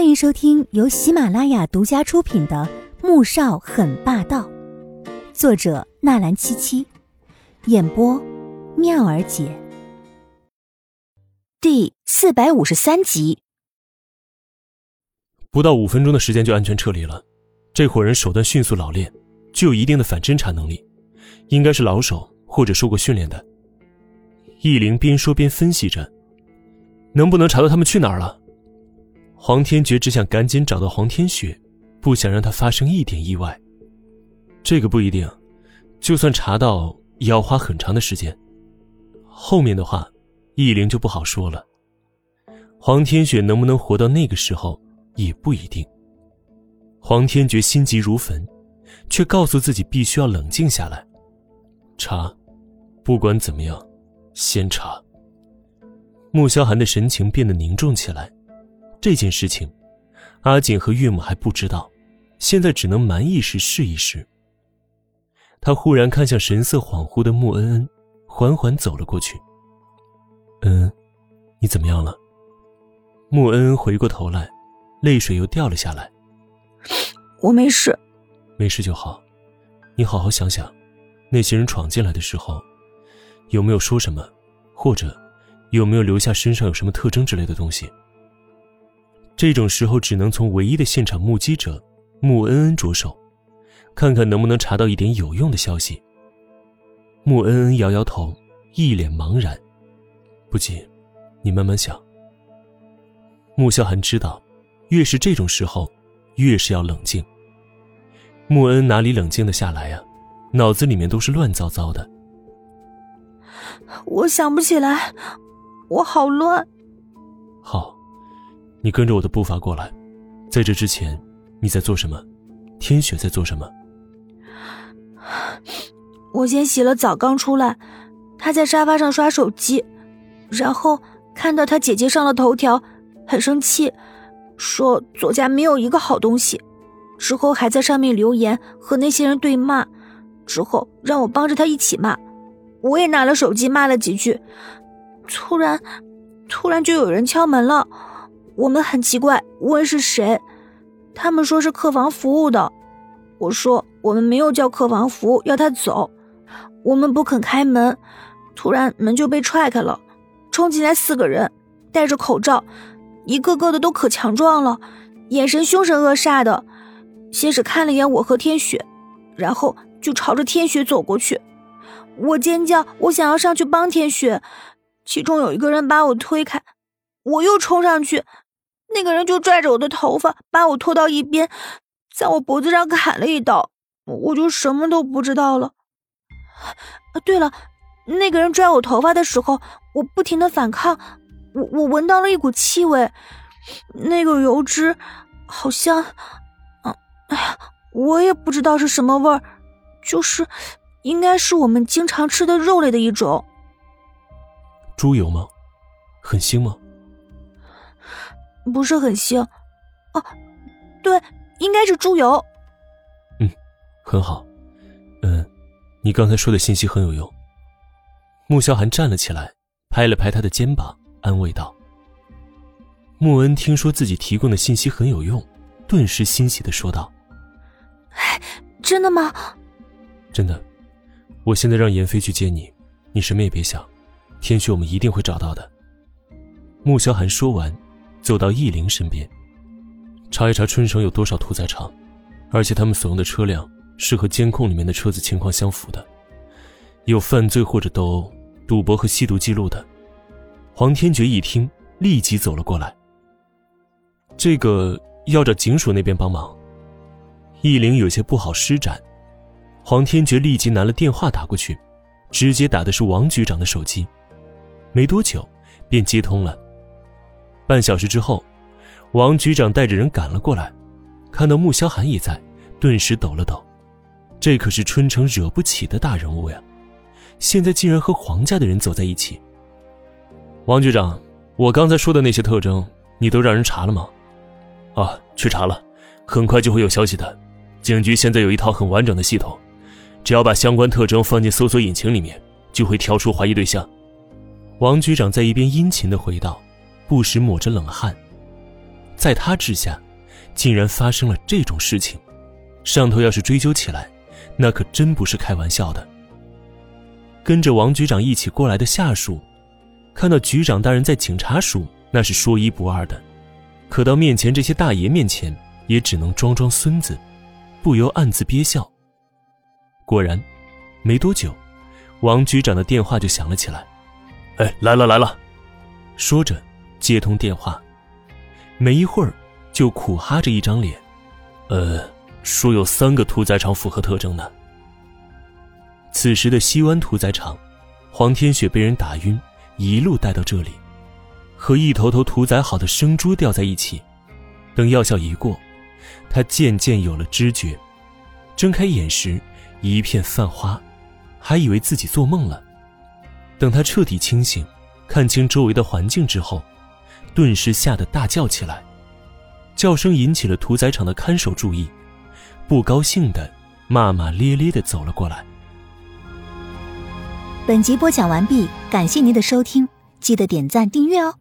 欢迎收听由喜马拉雅独家出品的《穆少很霸道》，作者纳兰七七，演播妙儿姐，第四百五十三集。不到五分钟的时间就安全撤离了，这伙人手段迅速老练，具有一定的反侦查能力，应该是老手或者受过训练的。易灵边说边分析着，能不能查到他们去哪儿了？黄天觉只想赶紧找到黄天雪，不想让他发生一点意外。这个不一定，就算查到，也要花很长的时间。后面的话，易灵就不好说了。黄天雪能不能活到那个时候，也不一定。黄天觉心急如焚，却告诉自己必须要冷静下来。查，不管怎么样，先查。穆萧寒的神情变得凝重起来。这件事情，阿锦和岳母还不知道，现在只能瞒一时是一时。他忽然看向神色恍惚的穆恩恩，缓缓走了过去。恩恩，你怎么样了？穆恩恩回过头来，泪水又掉了下来。我没事，没事就好。你好好想想，那些人闯进来的时候，有没有说什么，或者有没有留下身上有什么特征之类的东西？这种时候只能从唯一的现场目击者穆恩恩着手，看看能不能查到一点有用的消息。穆恩恩摇摇头，一脸茫然。不急，你慢慢想。穆萧寒知道，越是这种时候，越是要冷静。穆恩哪里冷静的下来呀？脑子里面都是乱糟糟的。我想不起来，我好乱。好。你跟着我的步伐过来，在这之前，你在做什么？天雪在做什么？我先洗了澡，刚出来，他在沙发上刷手机，然后看到他姐姐上了头条，很生气，说左家没有一个好东西，之后还在上面留言和那些人对骂，之后让我帮着他一起骂，我也拿了手机骂了几句，突然，突然就有人敲门了。我们很奇怪，问是谁，他们说是客房服务的。我说我们没有叫客房服务，要他走。我们不肯开门，突然门就被踹开了，冲进来四个人，戴着口罩，一个个的都可强壮了，眼神凶神恶煞的。先是看了一眼我和天雪，然后就朝着天雪走过去。我尖叫，我想要上去帮天雪，其中有一个人把我推开，我又冲上去。那个人就拽着我的头发，把我拖到一边，在我脖子上砍了一刀，我就什么都不知道了。对了，那个人拽我头发的时候，我不停的反抗，我我闻到了一股气味，那个油脂好像，嗯，哎呀，我也不知道是什么味儿，就是应该是我们经常吃的肉类的一种。猪油吗？很腥吗？不是很腥，哦，对，应该是猪油。嗯，很好。嗯，你刚才说的信息很有用。穆萧寒站了起来，拍了拍他的肩膀，安慰道：“穆恩听说自己提供的信息很有用，顿时欣喜的说道：‘哎，真的吗？’真的。我现在让严飞去接你，你什么也别想，天雪我们一定会找到的。”穆萧寒说完。走到易灵身边，查一查春城有多少屠宰场，而且他们所用的车辆是和监控里面的车子情况相符的，有犯罪或者斗殴、赌博和吸毒记录的。黄天觉一听，立即走了过来。这个要找警署那边帮忙。易灵有些不好施展，黄天觉立即拿了电话打过去，直接打的是王局长的手机，没多久便接通了。半小时之后，王局长带着人赶了过来，看到穆萧寒也在，顿时抖了抖。这可是春城惹不起的大人物呀，现在竟然和黄家的人走在一起。王局长，我刚才说的那些特征，你都让人查了吗？啊，去查了，很快就会有消息的。警局现在有一套很完整的系统，只要把相关特征放进搜索引擎里面，就会挑出怀疑对象。王局长在一边殷勤的回道。不时抹着冷汗。在他之下，竟然发生了这种事情，上头要是追究起来，那可真不是开玩笑的。跟着王局长一起过来的下属，看到局长大人在警察署，那是说一不二的；可到面前这些大爷面前，也只能装装孙子，不由暗自憋笑。果然，没多久，王局长的电话就响了起来。“哎，来了来了！”说着接通电话，没一会儿就苦哈着一张脸，“呃，说有三个屠宰场符合特征呢。”此时的西湾屠宰场，黄天雪被人打晕，一路带到这里，和一头头屠宰好的生猪吊在一起。等药效一过，他渐渐有了知觉，睁开眼时一片泛花，还以为自己做梦了。等他彻底清醒，看清周围的环境之后，顿时吓得大叫起来，叫声引起了屠宰场的看守注意，不高兴的骂骂咧咧的走了过来。本集播讲完毕，感谢您的收听，记得点赞订阅哦。